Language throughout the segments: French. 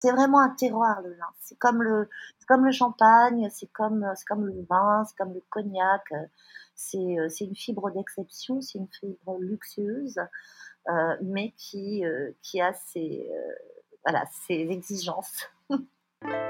C'est vraiment un terroir le lin. C'est comme le, comme le champagne, c'est comme, comme le vin, c'est comme le cognac. C'est, c'est une fibre d'exception, c'est une fibre luxueuse, mais qui, qui a ses, voilà, ses exigences.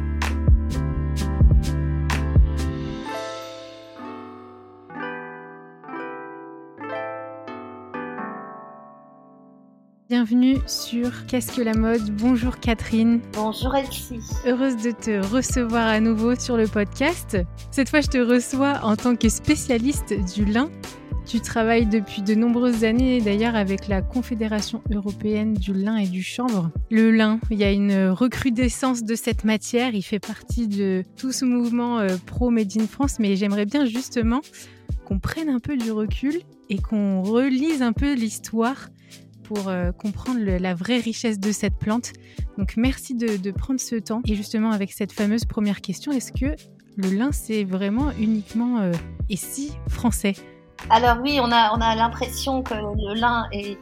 Bienvenue sur Qu'est-ce que la mode Bonjour Catherine. Bonjour Elsie. Heureuse de te recevoir à nouveau sur le podcast. Cette fois, je te reçois en tant que spécialiste du lin. Tu travailles depuis de nombreuses années d'ailleurs avec la Confédération européenne du lin et du chanvre. Le lin, il y a une recrudescence de cette matière, il fait partie de tout ce mouvement euh, pro Made in France, mais j'aimerais bien justement qu'on prenne un peu du recul et qu'on relise un peu l'histoire pour euh, comprendre la vraie richesse de cette plante. Donc merci de, prendre ce temps. Et justement avec cette fameuse première question, est-ce que le lin c'est vraiment uniquement euh, et si français? Alors oui, on a, on a l'impression que le lin est,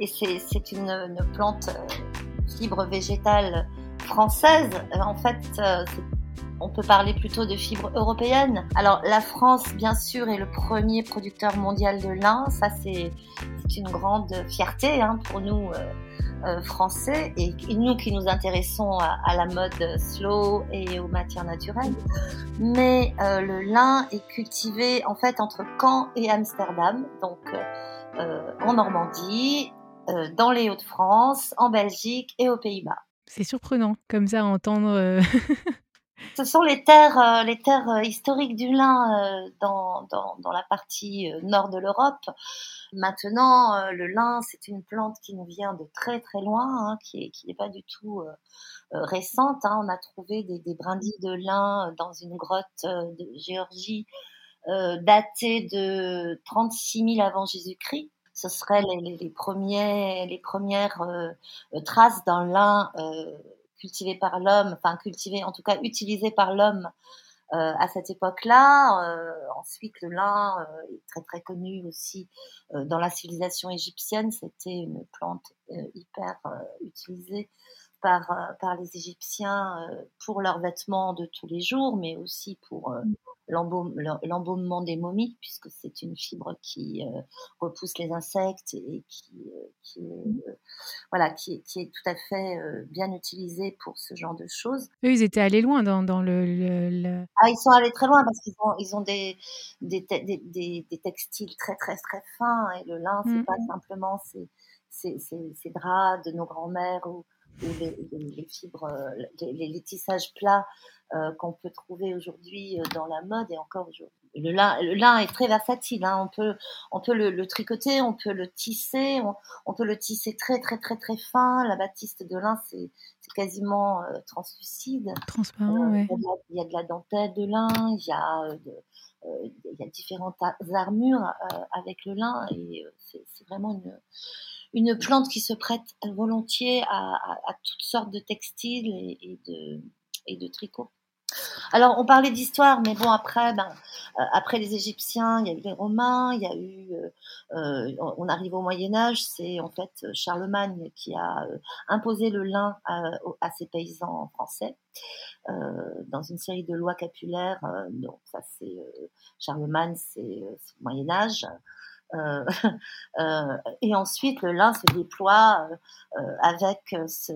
et c'est une, une, plante euh, fibre végétale française. En fait, on peut parler plutôt de fibres européennes. Alors la France, bien sûr, est le premier producteur mondial de lin. Ça, c'est une grande fierté hein, pour nous. Euh, euh, français et, nous qui nous intéressons à, la mode slow et aux matières naturelles. Mais euh, le lin est cultivé en fait entre Caen et Amsterdam, donc en Normandie, dans les Hauts-de-France, en Belgique et aux Pays-Bas. C'est surprenant comme ça à entendre. Ce sont les terres, euh, les terres euh, historiques du lin euh, dans, dans, dans, la partie nord de l'Europe. Maintenant, le lin, c'est une plante qui nous vient de très très loin, hein, qui n'est qui est pas du tout récente. Hein. On a trouvé des, des, brindilles de lin dans une grotte de Géorgie datée de 36 000 avant Jésus-Christ ce seraient les, les, premiers, les premières traces d'un lin cultivé par l'homme, enfin cultivé en tout cas utilisé par l'homme euh, à cette époque-là. Euh, ensuite, le lin euh, est très très connu aussi dans la civilisation égyptienne. C'était une plante hyper utilisée par, par les Égyptiens pour leurs vêtements de tous les jours, mais aussi pour l'embaumement des momies, puisque c'est une fibre qui euh, repousse les insectes et qui, euh, qui mmh. euh, voilà, qui, qui, est tout à fait bien utilisée pour ce genre de choses. Eux, ils étaient allés loin dans, dans le, Ah, ils sont allés très loin parce qu'ils ont, ils ont des, des, des, des, textiles très, très, très fins et le lin, c'est mmh. pas simplement ces, ces, ces, draps de nos grands-mères ou, les, les, fibres, les, les, tissages plats euh, qu'on peut trouver aujourd'hui euh, dans la mode et encore aujourd'hui. Le lin, le lin est très versatile. Hein. On peut, on peut le, tricoter, on peut le tisser, on, peut le tisser très très très très fin. La batiste de lin, c'est quasiment euh, translucide. Transparent, ouais. Il y, a de la dentelle de lin, il y a, il y a différentes armures avec le lin et c'est vraiment une une plante qui se prête volontiers à, toutes sortes de textiles et, de, tricots. Alors, on parlait d'histoire, mais bon, après, ben, euh, après les Égyptiens, il y a eu les Romains, il y a eu, euh, euh, on arrive au Moyen Âge, c'est en fait Charlemagne qui a imposé le lin à, ses paysans français dans une série de lois capulaires. donc ça, c'est Charlemagne, c'est Moyen Âge. et ensuite, le lin se déploie avec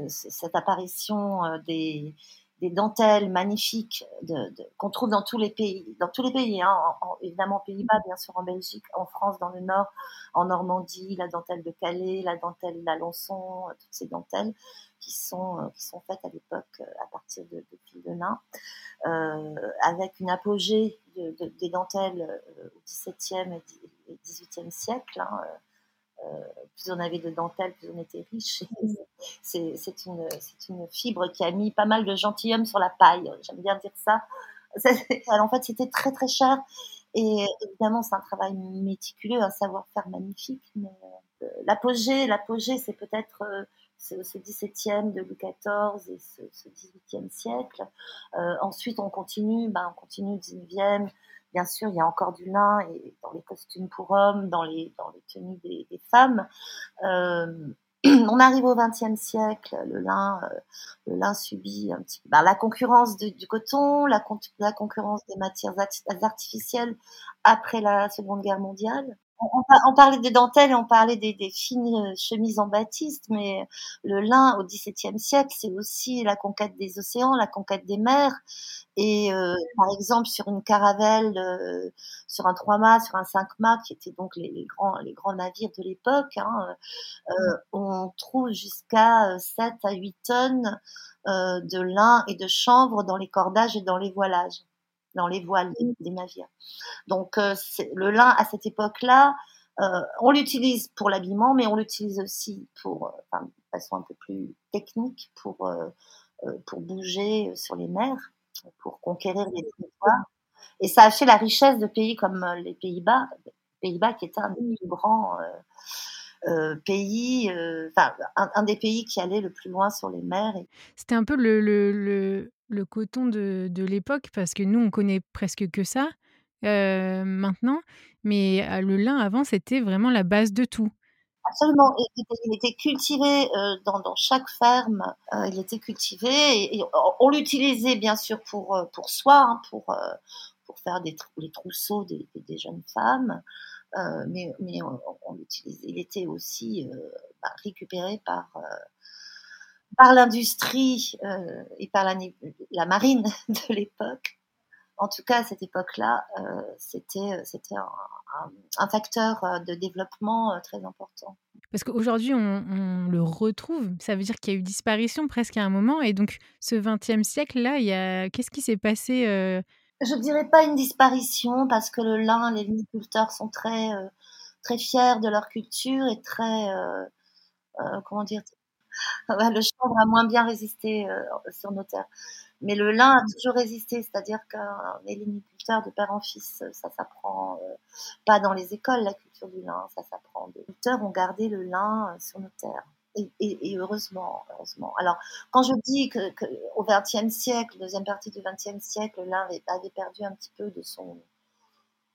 cette apparition des, des dentelles magnifiques de, qu'on trouve dans tous les pays, dans tous les pays, hein, évidemment Pays-Bas, bien sûr en Belgique, en France, dans le Nord, en Normandie, la dentelle de Calais, la dentelle d'Alençon, toutes ces dentelles qui sont euh, qui sont faites à l'époque euh, à partir de, de fil de lin, euh, avec une apogée de, des dentelles au XVIIe et XVIIIe siècle. Hein, euh, plus on avait de dentelle, plus on était riche. C'est une, une fibre qui a mis pas mal de gentilhomme sur la paille. J'aime bien dire ça. en fait, c'était très très cher. Et évidemment, c'est un travail méticuleux, un savoir-faire magnifique. Mais euh, l'apogée, l'apogée, c'est peut-être euh, ce, ce, 17e de Louis XIV et ce, ce 18e siècle. ensuite, on continue, ben, on continue au 19e, Bien sûr, il y a encore du lin dans les costumes pour hommes, dans les, dans les tenues des, femmes. Euh, on arrive au XXe siècle, le lin, euh, le lin subit un petit ben, la concurrence du coton, la, concurrence des matières artificielles après la Seconde Guerre mondiale on, parlait des dentelles on parlait des, fines euh, chemises en batiste, mais le lin au XVIIe siècle, c'est aussi la conquête des océans, la conquête des mers. Et euh, par exemple, sur une caravelle, euh, sur un trois mâts, sur un cinq mâts, qui étaient donc les, grands, les grands navires de l'époque, hein, on trouve jusqu'à 7 à 8 tonnes de lin et de chanvre dans les cordages et dans les voilages dans les voiles des, navires. Donc euh, le lin à cette époque-là, euh, on l'utilise pour l'habillement, mais on l'utilise aussi pour, euh, enfin, de façon un peu plus technique, pour pour bouger sur les mers, pour conquérir les territoires. Et ça a fait la richesse de pays comme les Pays-Bas, Pays-Bas qui était un des plus grands pays, enfin un, des pays qui allait le plus loin sur les mers. C'était un peu le, le, le coton de, de l'époque, parce que nous, on connaît presque que ça euh, maintenant, mais euh, le lin avant, c'était vraiment la base de tout. Absolument, il était, cultivé euh, dans, dans, chaque ferme, il était cultivé et, on l'utilisait bien sûr pour, pour soi, hein, pour, pour faire des les trousseaux des, des, jeunes femmes, mais, mais il était aussi bah, récupéré par par l'industrie euh, et par la, marine de l'époque. En tout cas, à cette époque-là, euh, c'était un, facteur euh, de développement euh, très important. Parce qu'aujourd'hui, on, le retrouve. Ça veut dire qu'il y a eu disparition presque à un moment. Et donc, ce XXe siècle-là, qu'est-ce qui s'est passé euh... Je dirais pas une disparition parce que le lin, les viniculteurs sont très très fiers de leur culture et très comment dire le chanvre a moins bien résisté euh, sur nos terres. Mais le lin a toujours résisté, c'est-à-dire qu'un héliniculteur de père en fils, ça s'apprend euh, pas dans les écoles, la culture du lin, ça s'apprend. Les culteurs ont gardé le lin euh, sur nos terres. Et, heureusement, heureusement. Alors, quand je dis que, au XXe siècle, deuxième partie du XXe siècle, le lin avait perdu un petit peu de son,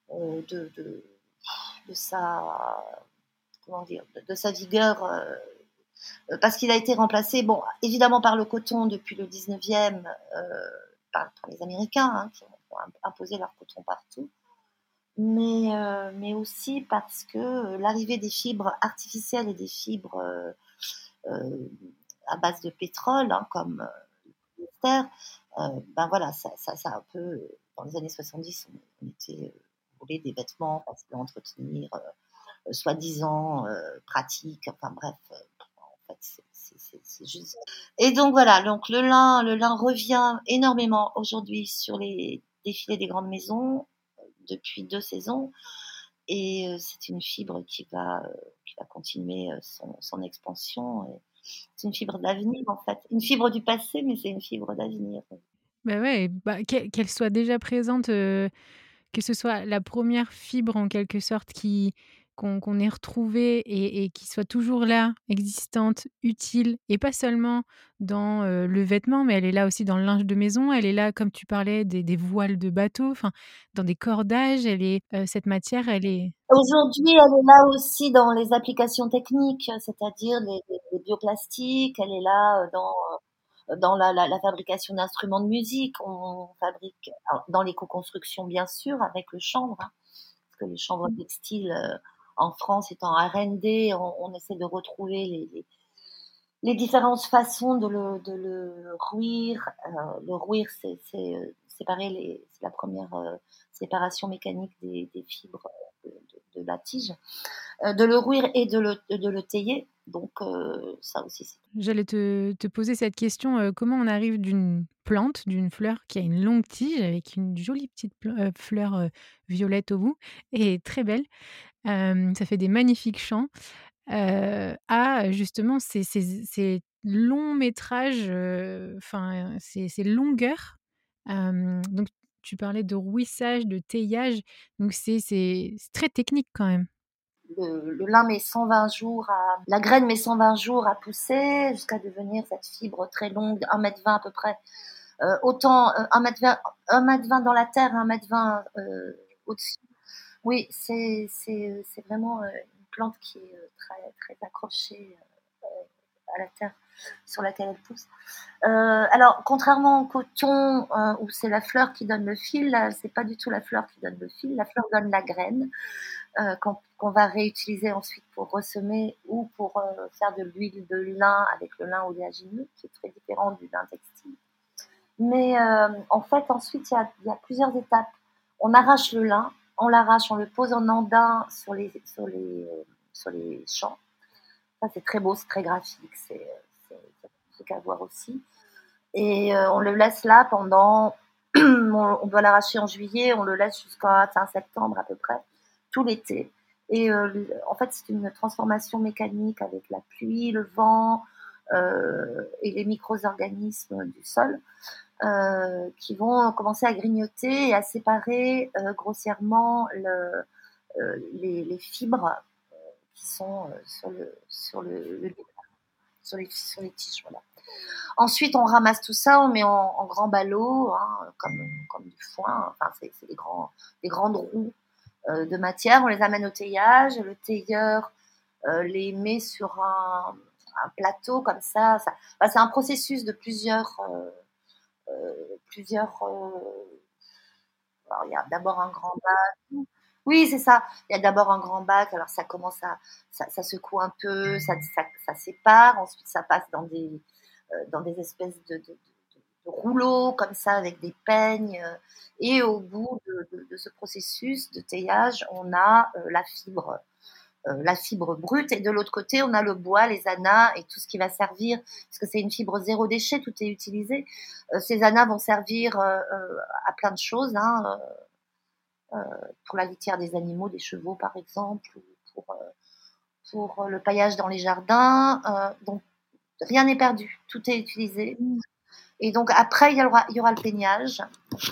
de, de, de, sa, comment dire, de, sa vigueur euh, parce qu'il a été remplacé, bon, évidemment par le coton depuis le 19e, euh, par, les Américains, hein, qui ont imposé leur coton partout, mais, euh, mais aussi parce que l'arrivée des fibres artificielles et des fibres à base de pétrole, hein, comme le polyester, ben voilà, ça, ça, un peu, dans les années 70, on, était roulé des vêtements parce qu'entretenir, soi-disant pratique, enfin bref, c'est juste. Et donc voilà, donc le lin, le lin revient énormément aujourd'hui sur les défilés des grandes maisons euh, depuis deux saisons. Et euh, c'est une fibre qui va, euh, qui va continuer son, son expansion. C'est une fibre d'avenir en fait. Une fibre du passé, mais c'est une fibre d'avenir. Bah ouais, bah, qu'elle soit déjà présente, que ce soit la première fibre en quelque sorte qui, qu'on ait retrouvée et, et qui soit toujours là, existante, utile, et pas seulement dans le vêtement, mais elle est là aussi dans le linge de maison, elle est là, comme tu parlais, des, voiles de bateau, enfin, dans des cordages, elle est, cette matière, elle est... Aujourd'hui, elle est là aussi dans les applications techniques, c'est-à-dire les, bioplastiques, elle est là dans dans la, la, fabrication d'instruments de musique, on fabrique dans l'éco-construction bien sûr avec le chanvre, hein, parce que les chambres mmh. textiles en France étant RND, on, essaie de retrouver les, les, différentes façons de le, de le rouir. le rouir, c'est séparer c'est la première séparation mécanique des, fibres de, la tige, de le rouir et de le, tailler. Donc ça aussi. J'allais te, poser cette question, comment on arrive d'une plante, d'une fleur qui a une longue tige avec une jolie petite fleur violette au bout et très belle, ça fait des magnifiques chants, à justement ces, longs métrages, enfin ces, longueurs. donc tu parlais de rouissage, de teillage, donc c'est très technique quand même le, lin met 120 jours la graine met 120 jours à pousser jusqu'à devenir cette fibre très longue, 1m20 à peu près. Autant 1m20, euh, 1m20 dans la terre, 1m20 euh, au-dessus. Oui, c'est, c'est vraiment une plante qui est très, très accrochée à la terre sur laquelle elle pousse. alors, contrairement au coton, où c'est la fleur qui donne le fil, là, c'est pas du tout la fleur qui donne le fil. La fleur donne la graine. Euh, qu'on va réutiliser ensuite pour ressemer ou pour euh, faire de l'huile de lin avec le lin oléagineux, qui est très différent du lin textile. Mais euh, en fait, ensuite, il y, a, plusieurs étapes. On arrache le lin, on l'arrache, on le pose en andin sur les, sur les, sur les champs. Ça, c'est très beau, c'est très graphique, c'est ce qu'à voir aussi. Et on le laisse là pendant. on doit l'arracher en juillet, on le laisse jusqu'à fin septembre à peu près tout l'été. Et euh, en fait, c'est une transformation mécanique avec la pluie, le vent euh, et les micro-organismes du sol euh, qui vont commencer à grignoter et à séparer grossièrement le, les, fibres qui sont sur, le, sur, le, sur, les, tiges. Ensuite, on ramasse tout ça, on met en, grand ballot, hein, comme, du foin. Enfin, c'est des, grandes roues euh, de matière, on les amène au teillage, le tailleur euh, les met sur un, plateau comme ça. c'est un processus de plusieurs, euh, plusieurs. il y a d'abord un grand bac. Oui, c'est ça. Il y a d'abord un grand bac. Alors ça commence à, ça, secoue un peu, ça, ça, sépare. Ensuite, ça passe dans des, dans des espèces de rouleaux comme ça avec des peignes. Euh, et au bout de, ce processus de teillage, on a euh, la fibre, euh, la fibre brute. Et de l'autre côté, on a le bois, les anas et tout ce qui va servir, parce que c'est une fibre zéro déchet, tout est utilisé. ces anas vont servir à plein de choses. Hein, pour la litière des animaux, des chevaux par exemple, ou pour, pour le paillage dans les jardins. donc rien n'est perdu, tout est utilisé. Et donc après, il y aura, il y aura le peignage,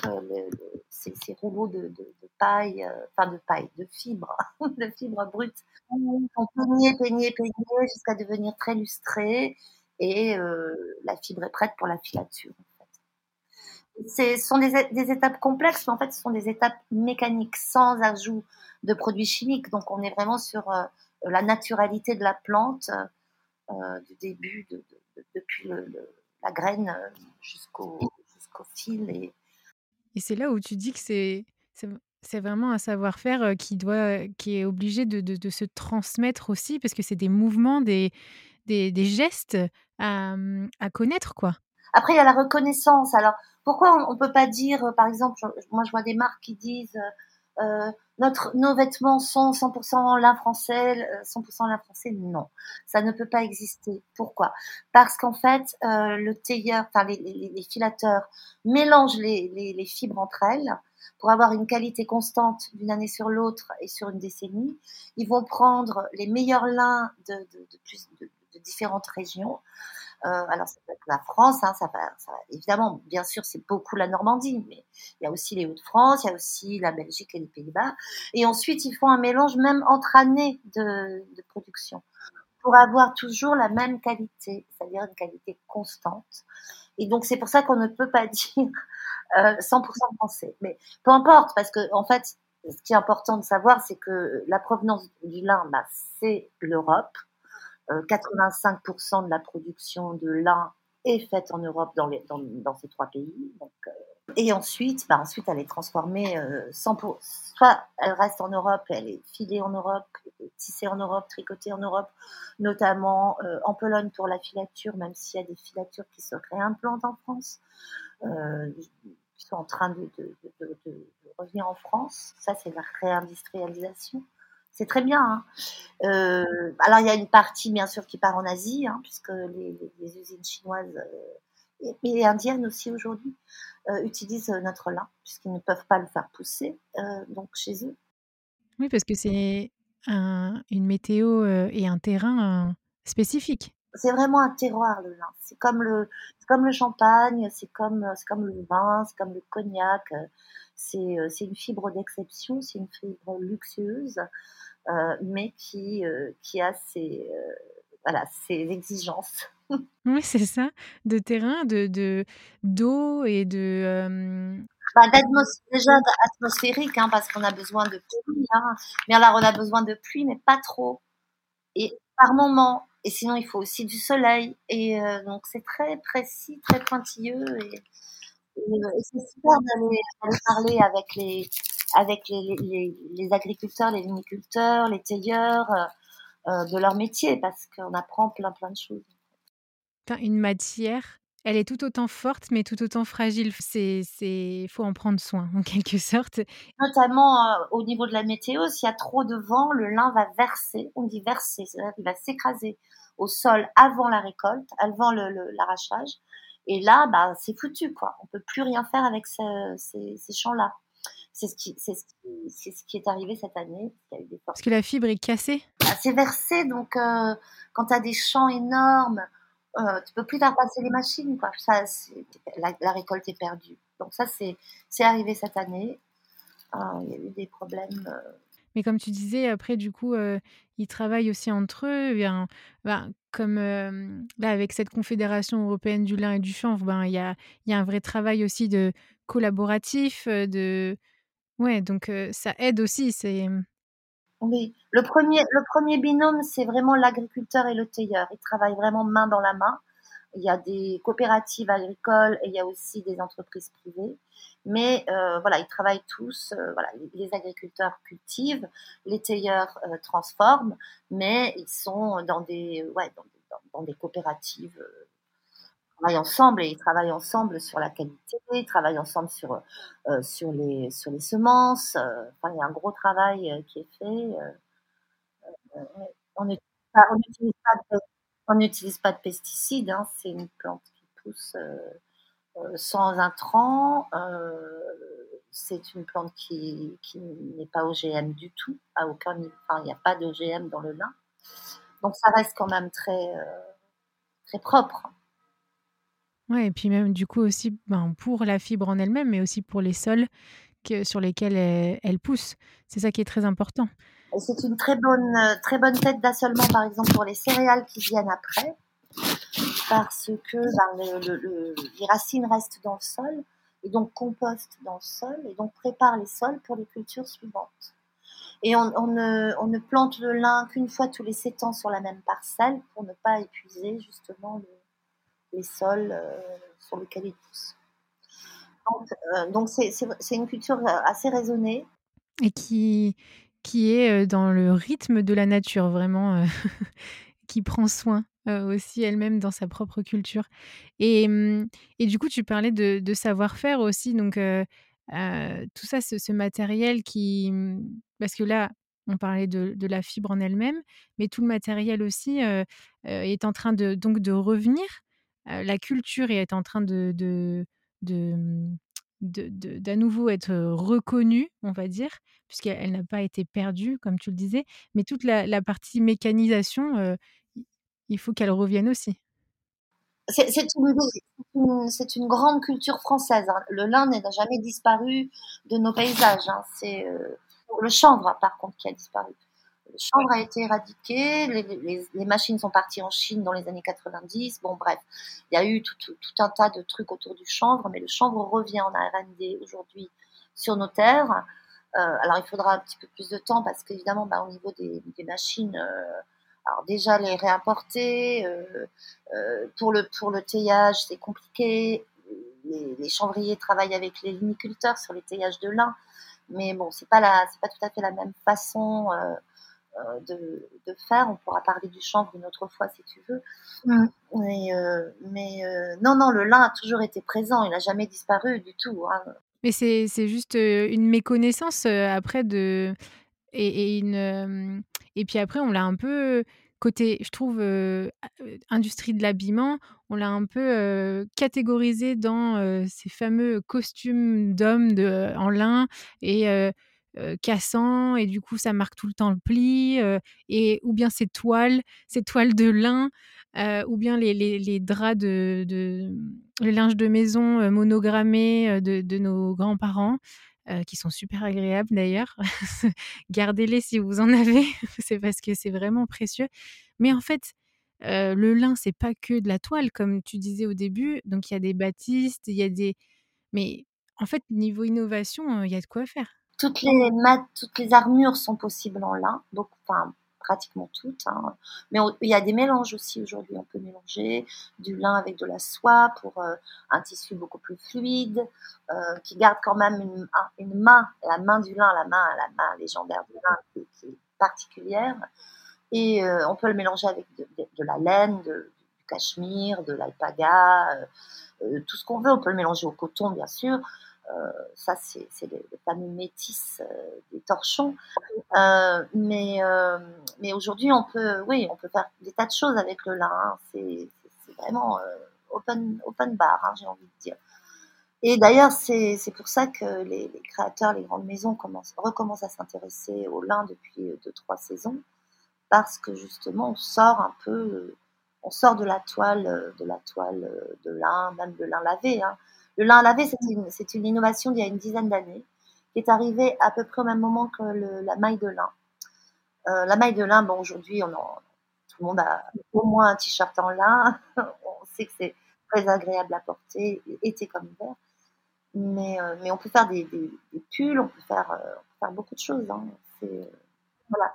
euh, ces, rouleaux de, paille, euh, enfin de paille, de fibres, de fibres brutes, sont peignés, peignés, peignés jusqu'à devenir très lustrés. Et euh, la fibre est prête pour la filature. Ce sont des, des, étapes complexes, mais en fait, ce sont des étapes mécaniques sans ajout de produits chimiques. Donc, on est vraiment sur la naturalité de la plante du début, de, depuis le la graine euh, jusqu'au jusqu'au fil. Et, et c'est là où tu dis que c'est c'est vraiment un savoir-faire qui doit qui est obligé de, se transmettre aussi parce que c'est des mouvements, des, gestes à, à, connaître quoi. Après il y a la reconnaissance. Alors pourquoi on, ne peut pas dire par exemple moi je vois des marques qui disent notre, nos vêtements sont 100% lin français, 100% lin français, non, ça ne peut pas exister. Pourquoi? Parce qu'en fait, le tailleur, enfin les, filateurs mélangent les, fibres entre elles pour avoir une qualité constante d'une année sur l'autre et sur une décennie. Ils vont prendre les meilleurs lins de, différentes régions. Euh, alors, ça peut être la France, hein, évidemment, bien sûr, c'est beaucoup la Normandie, mais il y a aussi les Hauts-de-France, il y a aussi la Belgique et les Pays-Bas. Et ensuite, ils font un mélange même entre années de production pour avoir toujours la même qualité, c'est-à-dire une qualité constante. Et donc, c'est pour ça qu'on ne peut pas dire euh, 100% français. Mais peu importe, parce que en fait, ce qui est important de savoir, c'est que la provenance du lin, bah, c'est l'Europe. 85% euh, de la production de lin est faite en Europe dans, ces trois pays. Euh, et ensuite, bah ensuite, elle est transformée euh, pour, soit elle reste en Europe, elle est filée en Europe, tissé en Europe, tricoté en Europe, notamment en Pologne pour la filature, même s'il y a des filatures qui se réimplantent en France, en train de, revenir en France. Ça, c'est la réindustrialisation. C'est très bien. Hein. alors, il y a une partie, bien sûr, qui part en Asie, hein, puisque les, usines chinoises et, indiennes aussi aujourd'hui utilisent notre lin, puisqu'ils ne peuvent pas le faire pousser donc chez eux. Oui, parce que c'est une météo et un terrain spécifique. C'est vraiment un terroir le lin. C'est comme le, comme le champagne, c'est comme, comme le vin, c'est comme le cognac. C'est, une fibre d'exception, c'est une fibre luxueuse, mais qui, qui a ses, voilà, ses exigences. Oui, c'est ça, de terrain, de d'eau et de bah, déjà atmosphérique, hein, parce qu'on a besoin de pluie. Hein. Mais alors, on a besoin de pluie, mais pas trop. Et par moment. Et sinon, il faut aussi du soleil. Et euh, donc, c'est très précis, très pointilleux. Et, c'est super d'aller parler avec les, avec les, les, agriculteurs, les viniculteurs, les tailleurs euh, euh, de leur métier, parce qu'on apprend plein, plein de choses. Une matière elle est tout autant forte, mais tout autant fragile. C'est, c'est, faut en prendre soin, en quelque sorte. Notamment euh, au niveau de la météo, s'il y a trop de vent, le lin va verser. On dit verser, c'est-à-dire qu'il va s'écraser au sol avant la récolte, avant l'arrachage. Et là, bah, c'est foutu, quoi. On peut plus rien faire avec ces, champs-là. C'est ce, qui, c'est, ce qui, est arrivé cette année. Parce que la fibre est cassée bah, C'est versé, donc euh, quand tu as des champs énormes, euh, tu peux plus faire passer les machines, quoi. Ça, la, récolte est perdue. Donc ça, c'est arrivé cette année. Euh, il y a eu des problèmes. Euh. Mais comme tu disais, après, du coup, euh, ils travaillent aussi entre eux. Ben, comme là, avec cette Confédération européenne du lin et du chanvre, ben, il y, a, y a un vrai travail aussi de collaboratif. De... Ouais, donc ça aide aussi. C'est oui, le premier, le premier binôme, c'est vraiment l'agriculteur et le tailleur. Ils travaillent vraiment main dans la main. Il y a des coopératives agricoles et il y a aussi des entreprises privées. Mais euh, voilà, ils travaillent tous. Euh, voilà, les agriculteurs cultivent, les tailleurs euh, transforment, mais ils sont dans des, ouais, dans, dans des coopératives travaillent ensemble et ils travaillent ensemble sur la qualité, ils travaillent ensemble sur, euh, sur, les, sur les semences. Euh, enfin, il y a un gros travail euh, qui est fait. on n'utilise pas, de pesticides, hein, c'est une plante qui pousse sans intrants. c'est une plante qui, qui n'est pas OGM du tout, aucun il n'y a pas d'OGM dans le lin. Donc ça reste quand même très, très propre. Ouais et puis même du coup aussi, ben, pour la fibre en elle-même, mais aussi pour les sols sur lesquels elle pousse. C'est ça qui est très important. c'est une très bonne, très bonne tête d'assolement, par exemple, pour les céréales qui viennent après, parce que ben, les racines restent dans le sol et donc compostent dans le sol et donc préparent les sols pour les cultures suivantes. Et on, ne, on ne, plante le lin qu'une fois tous les sept ans sur la même parcelle pour ne pas épuiser justement le, les sols euh, sur lesquels ils poussent. Donc, euh, c'est une culture euh, assez raisonnée. Et qui, qui est dans le rythme de la nature, vraiment, qui prend soin aussi elle-même dans sa propre culture. Et, mmh, et, du coup, tu parlais de, savoir-faire aussi, donc tout ça, ce, ce, matériel qui... Mmh, parce que là, on parlait de, de la fibre en elle-même, mais tout le matériel aussi est en train de, donc, de revenir la culture est en train de, de, de d'à nouveau être reconnue, on va dire, puisqu'elle n'a pas été perdue, comme tu le disais. Mais toute la, partie mécanisation, il faut qu'elle revienne aussi. C'est une, une, grande culture française. Hein. Le lin n'a jamais disparu de nos paysages. Hein. C'est le chanvre, par contre, qui a disparu. Le chanvre a été éradiqué, les, machines sont parties en Chine dans les années 90. Bon, bref, il y a eu tout, un tas de trucs autour du chanvre, mais le chanvre revient en R&D aujourd'hui sur nos terres. Euh, alors, il faudra un petit peu plus de temps parce qu'évidemment, bah, au niveau des, machines, euh, alors déjà les réimporter, euh, pour, le, pour le teillage, c'est compliqué. Les, chanvriers travaillent avec les viniculteurs sur les teillages de lin, mais bon, c'est pas pas tout à fait la même façon de, de, faire. On pourra parler du chanvre une autre fois si tu veux. Mais, mais non, non, le lin a toujours été présent. Il n'a jamais disparu du tout. Hein. Mais c'est juste une méconnaissance après de et, et une et puis après on l'a un peu côté, je trouve, industrie de l'habillement, on l'a un peu catégorisé dans ces fameux costumes d'hommes en lin et cassants, et du coup ça marque tout le temps le pli, et ou bien ces toiles, ces toiles de lin, ou bien les, les, les draps de, de, les linges de maison monogrammés de, de nos grands-parents. qui sont super agréables d'ailleurs. Gardez-les si vous en avez, c'est parce que c'est vraiment précieux. Mais en fait, le lin, c'est pas que de la toile, comme tu disais au début. Donc il y a des batistes, il y a des. Mais en fait, niveau innovation, il y a de quoi faire. Toutes les toutes les armures sont possibles en lin, enfin pratiquement toutes. Hein. Mais il y a des mélanges aussi aujourd'hui. On peut mélanger du lin avec de la soie pour un tissu beaucoup plus fluide, qui garde quand même une, main, la main du lin, la main, la main légendaire du lin qui est particulière. Et euh, on peut le mélanger avec de, la laine, du cachemire, de l'alpaga, euh, euh, tout ce qu'on veut. On peut le mélanger au coton, bien sûr. Ça, c'est les, fameux métis des torchons. mais mais aujourd'hui, on peut, oui, on peut faire des tas de choses avec le lin. C'est vraiment open, open bar, hein, j'ai envie de dire. Et d'ailleurs, c'est pour ça que les, les, créateurs, les grandes maisons commencent, recommencent à s'intéresser au lin depuis deux, trois saisons parce que justement on sort un peu, on sort de la toile, de la toile de lin, même de lin lavé. Hein. Le lin lavé, c'est une, une, innovation d'il y a une dizaine d'années, qui est arrivée à peu près au même moment que la maille de lin. Euh, la maille de lin, bon aujourd'hui, tout le monde a au moins un t-shirt en lin. on sait que c'est très agréable à porter, été comme hiver. Mais, euh, mais on peut faire des, pulls, on peut faire, euh, faire beaucoup de choses. Hein. C'est, voilà,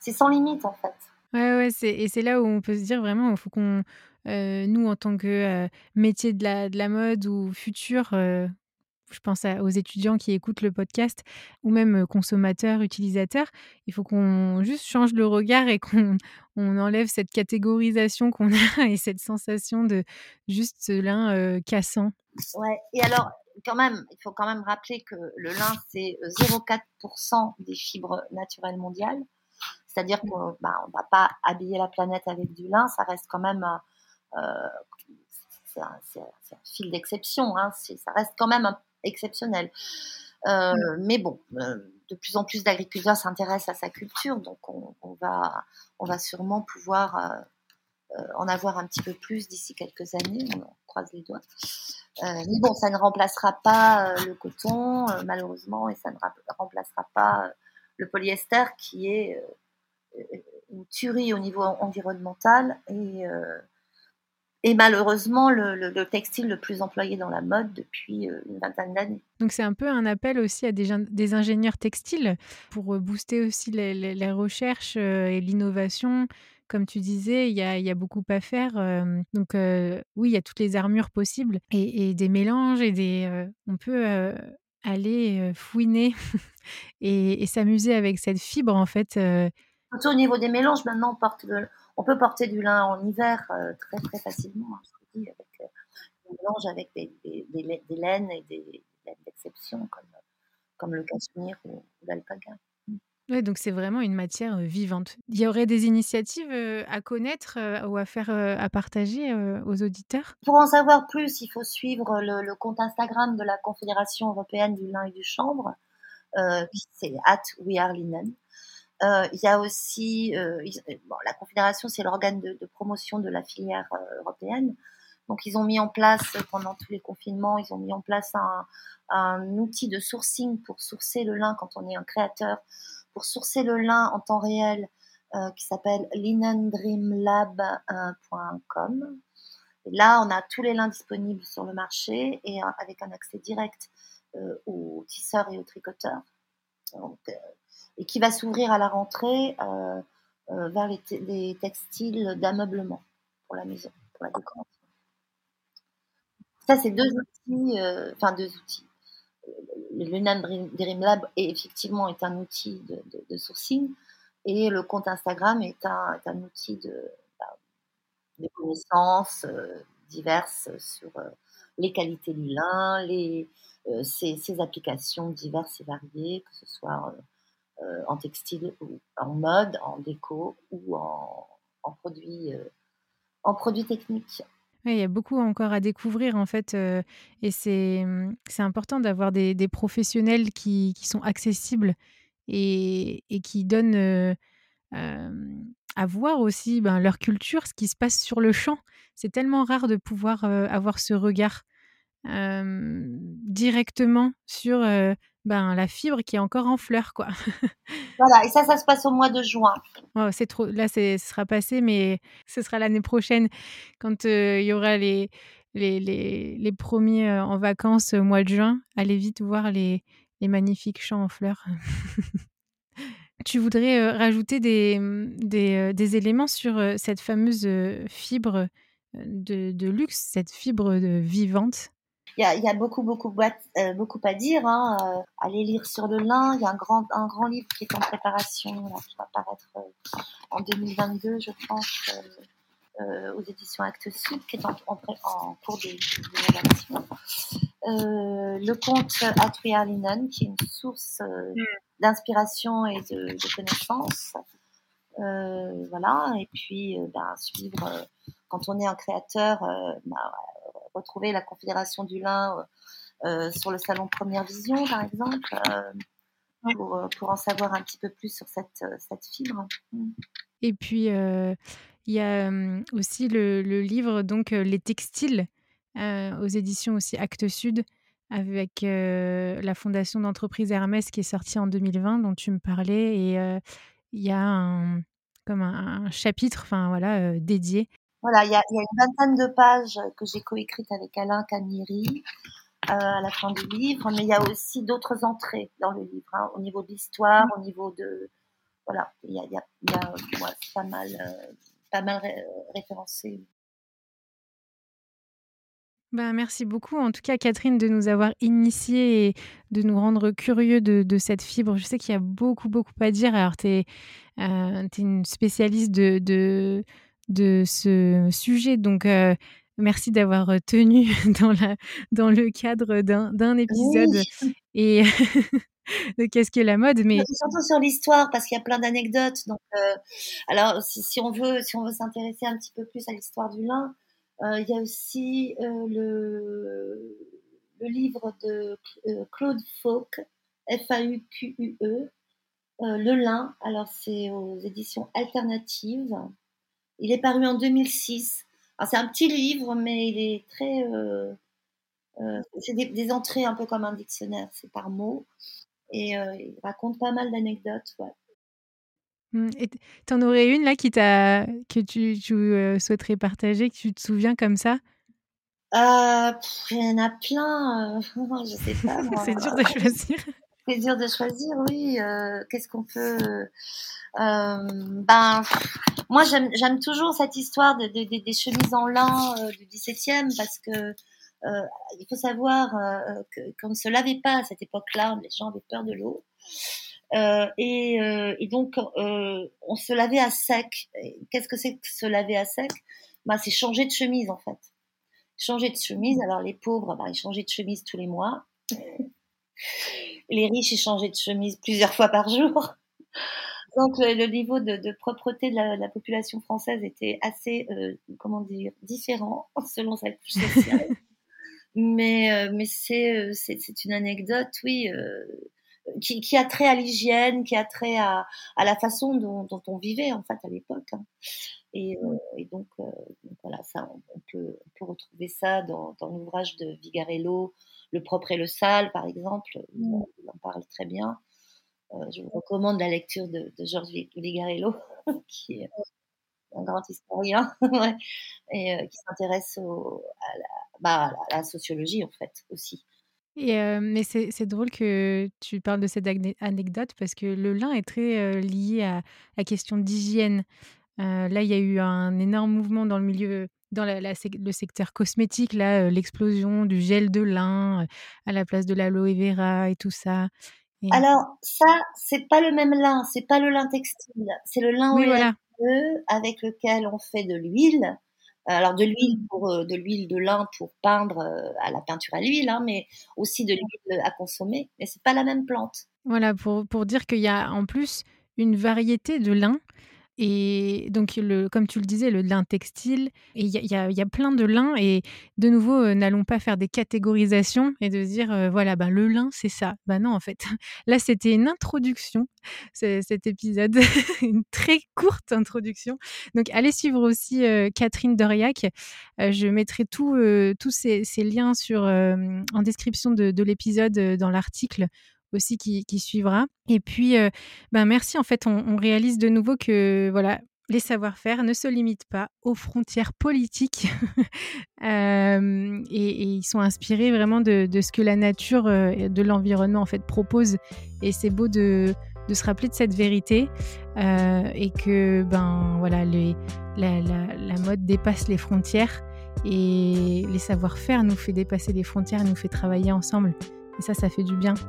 sans limite en fait. Ouais, ouais, et c'est là où on peut se dire vraiment, il faut qu'on, nous en tant que euh, métier de la, de la mode ou futur, euh, je pense aux étudiants qui écoutent le podcast, ou même consommateurs, utilisateurs, il faut qu'on juste change le regard et qu'on on enlève cette catégorisation qu'on a et cette sensation de juste lin cassant. Ouais, et alors quand même, il faut quand même rappeler que le lin, c'est 0,4% des fibres naturelles mondiales. C'est-à-dire qu'on bah, ne va pas habiller la planète avec du lin, ça reste quand même euh, c'est un, fil d'exception, hein, ça reste quand même exceptionnel. Euh, mais bon, euh, de plus en plus d'agriculteurs s'intéressent à sa culture, donc on, va, on va sûrement pouvoir en avoir un petit peu plus d'ici quelques années, on croise les doigts. mais bon, ça ne remplacera pas le coton, malheureusement, et ça ne remplacera pas le polyester qui est une tuerie au niveau environnemental et, euh, et malheureusement le, textile le plus employé dans la mode depuis euh, une vingtaine d'années. Donc c'est un peu un appel aussi à des, des ingénieurs textiles pour euh, booster aussi les, recherches et l'innovation. Comme tu disais, il y a, y a, beaucoup à faire. donc oui, il y a toutes les armures possibles et, des mélanges et des. on peut aller fouiner et, et s'amuser avec cette fibre en fait au niveau des mélanges, maintenant, on, porte on peut porter du lin en hiver euh, très très facilement. Hein, je dis, avec euh, mélange avec des, des, des, laines et des, laines d'exception comme, comme le cachemire ou, l'alpaga. Oui, donc c'est vraiment une matière euh, vivante. Il y aurait des initiatives à connaître ou à faire, à partager aux auditeurs? Pour en savoir plus, il faut suivre le, le, compte Instagram de la Confédération européenne du lin et du chanvre. c'est at We Are Linen. Euh, il y a aussi euh, bon, la Confédération, c'est l'organe de, promotion de la filière euh, européenne. Donc, ils ont mis en place, pendant tous les confinements, ils ont mis en place un, outil de sourcing pour sourcer le lin quand on est un créateur, pour sourcer le lin en temps réel, euh, qui s'appelle linendreamlab.com. Là, on a tous les lins disponibles sur le marché et avec un accès direct euh, aux tisseurs et aux tricoteurs. Donc, et qui va s'ouvrir à la rentrée euh, euh, vers les, textiles d'ameublement pour la maison, pour la décoration. Ça, c'est deux outils, euh, enfin deux outils. Le Lunan Dream Lab est effectivement est un outil de, sourcing. Et le compte Instagram est un, outil de, bah, connaissances diverses sur les qualités du lin, les, ses, applications diverses et variées, que ce soit en textile ou en mode, en déco ou en, produits en produits techniques. il y a beaucoup encore à découvrir en fait, et c'est c'est important d'avoir des, des, professionnels qui, qui, sont accessibles et, et qui donnent à voir aussi ben, leur culture, ce qui se passe sur le champ. C'est tellement rare de pouvoir avoir ce regard directement sur ben, la fibre qui est encore en fleurs, quoi. voilà, et ça, ça se passe au mois de juin. Oh, c'est trop. Là, ce sera passé, mais ce sera l'année prochaine quand il y aura les, les, les, les premiers en vacances au mois de juin. Allez vite voir les, les magnifiques champs en fleurs. Tu voudrais rajouter des, mmh, des, des, éléments sur cette fameuse fibre de, de, luxe, cette fibre vivante? Il y, a, y a, beaucoup, beaucoup, beaucoup à dire. Hein. allez lire sur le lin. Il y a un grand, un grand livre qui est en préparation, là, qui va paraître en 2022, je pense, euh, aux éditions Actes Sud, qui est en, en, cours de, rédaction. Euh, le conte Atria Linen, qui est une source euh, mm. d'inspiration et de, de connaissances. Euh, voilà, et puis bah, suivre, quand on est un créateur, bah, retrouver la Confédération du lin sur le salon Première Vision, par exemple, pour, pour, en savoir un petit peu plus sur cette, cette fibre. Mm. Et puis, il y a aussi le, livre, donc Les textiles, aux éditions aussi Actes Sud, avec la fondation d'entreprise Hermès qui est sortie en 2020, dont tu me parlais. Et il y a un, comme un, chapitre enfin, voilà, dédié. Voilà, il y, a, une vingtaine de pages que j'ai coécrites avec Alain Camiri. à la fin du livre, mais il y a aussi d'autres entrées dans le livre, hein, au niveau de l'histoire, au niveau de, voilà, il y a, pas mal, pas mal référencé. Ben, merci beaucoup, en tout cas, Catherine, de nous avoir initiés et de nous rendre curieux de, de cette fibre. Je sais qu'il y a beaucoup, beaucoup à dire. Alors, tu es, euh, une spécialiste de, de, de, ce sujet, donc euh, merci d'avoir tenu dans, la, dans le cadre d'un épisode. Et de qu'est-ce que la mode, mais surtout sur l'histoire parce qu'il y a plein d'anecdotes. Donc, euh, alors si, on veut, si on veut s'intéresser un petit peu plus à l'histoire du lin, euh, il y a aussi euh, le, le livre de Claude Fauque, F-A-U-Q-U-E, Le lin. Alors c'est aux éditions alternatives. Il est paru en 2006. C'est un petit livre, mais il est très c'est des, des, entrées un peu comme un dictionnaire, c'est par mots. Et euh, il raconte pas mal d'anecdotes. Ouais. Mmh, et tu en aurais une là qui t'a que tu, tu euh, souhaiterais partager, que tu te souviens comme ça? Euh, Il y en a plein. Euh, je sais pas. C'est dur de choisir. Dur de choisir, oui. Euh, Qu'est-ce qu'on peut Ben, moi, j'aime toujours cette histoire de, de, de, des chemises en lin du 17e parce que euh, il faut savoir euh, qu'on ne se lavait pas à cette époque-là, les gens avaient peur de l'eau. Euh, et, donc, on se lavait à sec. Qu'est-ce que c'est que se laver à sec? Bah, C'est changer de chemise, en fait. Changer de chemise. Alors, les pauvres, bah, ils changeaient de chemise tous les mois. Les riches, ils changeaient de chemise plusieurs fois par jour. Donc, le, niveau de, propreté de la, la, population française était assez, euh, comment dire, différent selon sa couche sociale. Mais, euh, euh, c'est, une anecdote, oui, qui, a trait à l'hygiène, qui a trait à, la façon dont, on vivait, en fait, à l'époque. Hein. Et, donc, voilà, ça, on, peut, on peut retrouver ça dans, dans l'ouvrage de Vigarello, Le propre et le sale, par exemple. Il, mmh. en parle très bien. je vous recommande la lecture de, de Georges Vigarello, qui est un grand historien, et qui s'intéresse au, à la, bah, la, sociologie en fait aussi. Et mais c'est drôle que tu parles de cette anecdote parce que le lin est très lié à la question d'hygiène. là, il y a eu un énorme mouvement dans le milieu, dans la, le secteur cosmétique, là, l'explosion du gel de lin à la place de l'aloe vera et tout ça. Alors ça, c'est pas le même lin, c'est pas le lin textile, c'est le lin oui, avec lequel on fait de l'huile. Alors de l'huile pour euh, de l'huile de lin pour peindre euh, à la peinture à l'huile, hein, mais aussi de l'huile à consommer. Mais c'est pas la même plante. Voilà pour, pour dire qu'il y a en plus une variété de lin et donc, le, comme tu le disais, le lin textile, il y, y, a plein de lins. Et de nouveau, euh, n'allons pas faire des catégorisations et de dire, euh, voilà, ben, le lin, c'est ça. Ben non, en fait, là, c'était une introduction, cet épisode, une très courte introduction. Donc, allez suivre aussi euh, Catherine Doriac. je mettrai tous ces, liens sur, en description de, de l'épisode dans l'article aussi qui, suivra. Et puis, euh, ben merci. En fait, on, réalise de nouveau que voilà, les savoir-faire ne se limitent pas aux frontières politiques euh, et, ils sont inspirés vraiment de, ce que la nature, euh, de l'environnement en fait propose. Et c'est beau de, se rappeler de cette vérité et que ben voilà, la, la, mode dépasse les frontières et les savoir-faire nous fait dépasser les frontières, nous fait travailler ensemble. Et ça, ça fait du bien.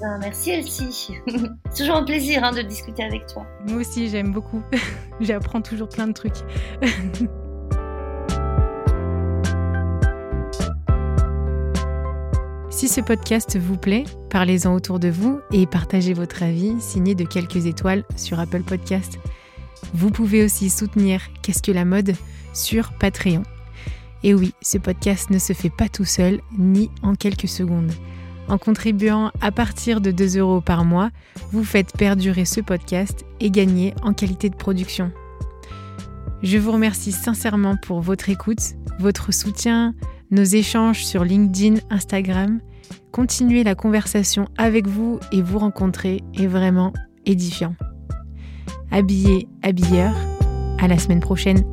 Ben, merci Elsie. C'est toujours un plaisir hein, de discuter avec toi. Moi aussi, j'aime beaucoup. J'apprends toujours plein de trucs. Si ce podcast vous plaît, parlez-en autour de vous et partagez votre avis signé de quelques étoiles sur Apple Podcast. Vous pouvez aussi soutenir Qu'est-ce que la mode sur Patreon. Et oui, ce podcast ne se fait pas tout seul ni en quelques secondes. En contribuant à partir de 2 euros par mois, vous faites perdurer ce podcast et gagner en qualité de production. Je vous remercie sincèrement pour votre écoute, votre soutien, nos échanges sur LinkedIn, Instagram. Continuer la conversation avec vous et vous rencontrer est vraiment édifiant. Habillé, habilleur, à la semaine prochaine.